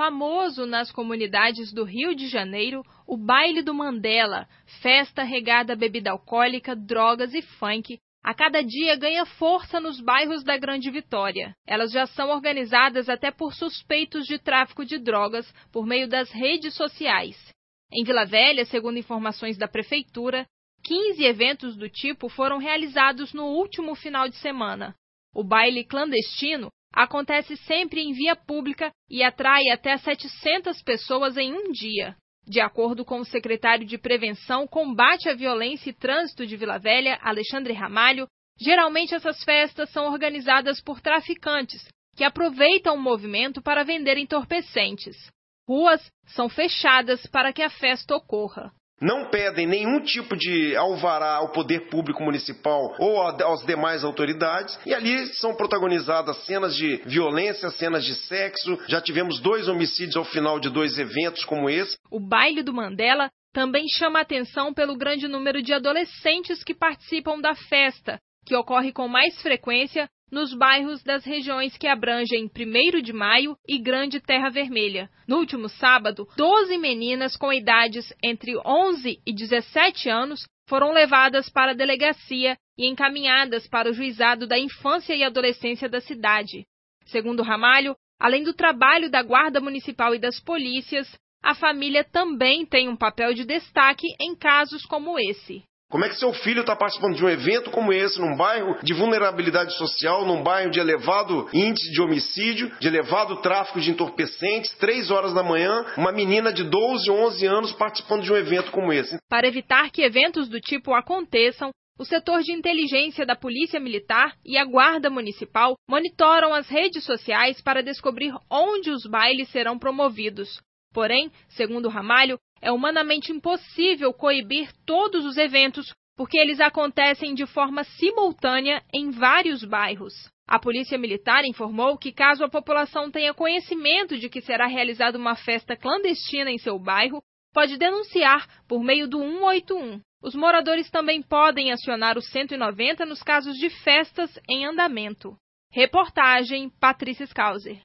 famoso nas comunidades do Rio de Janeiro o Baile do Mandela, festa regada a bebida alcoólica, drogas e funk, a cada dia ganha força nos bairros da Grande Vitória. Elas já são organizadas até por suspeitos de tráfico de drogas por meio das redes sociais. Em Vila Velha, segundo informações da Prefeitura, 15 eventos do tipo foram realizados no último final de semana. O baile clandestino acontece sempre em via pública e atrai até 700 pessoas em um dia. De acordo com o secretário de Prevenção, Combate à Violência e Trânsito de Vila Velha, Alexandre Ramalho, geralmente essas festas são organizadas por traficantes que aproveitam o movimento para vender entorpecentes. Ruas são fechadas para que a festa ocorra não pedem nenhum tipo de alvará ao poder público municipal ou às demais autoridades, e ali são protagonizadas cenas de violência, cenas de sexo. Já tivemos dois homicídios ao final de dois eventos como esse. O baile do Mandela também chama atenção pelo grande número de adolescentes que participam da festa, que ocorre com mais frequência nos bairros das regiões que abrangem 1 de Maio e Grande Terra Vermelha. No último sábado, 12 meninas com idades entre 11 e 17 anos foram levadas para a delegacia e encaminhadas para o juizado da infância e adolescência da cidade. Segundo Ramalho, além do trabalho da Guarda Municipal e das polícias, a família também tem um papel de destaque em casos como esse. Como é que seu filho está participando de um evento como esse, num bairro de vulnerabilidade social, num bairro de elevado índice de homicídio, de elevado tráfico de entorpecentes, três horas da manhã, uma menina de 12, 11 anos participando de um evento como esse? Para evitar que eventos do tipo aconteçam, o setor de inteligência da Polícia Militar e a Guarda Municipal monitoram as redes sociais para descobrir onde os bailes serão promovidos. Porém, segundo Ramalho, é humanamente impossível coibir todos os eventos porque eles acontecem de forma simultânea em vários bairros. A Polícia Militar informou que, caso a população tenha conhecimento de que será realizada uma festa clandestina em seu bairro, pode denunciar por meio do 181. Os moradores também podem acionar o 190 nos casos de festas em andamento. Reportagem Patrícia Skauser.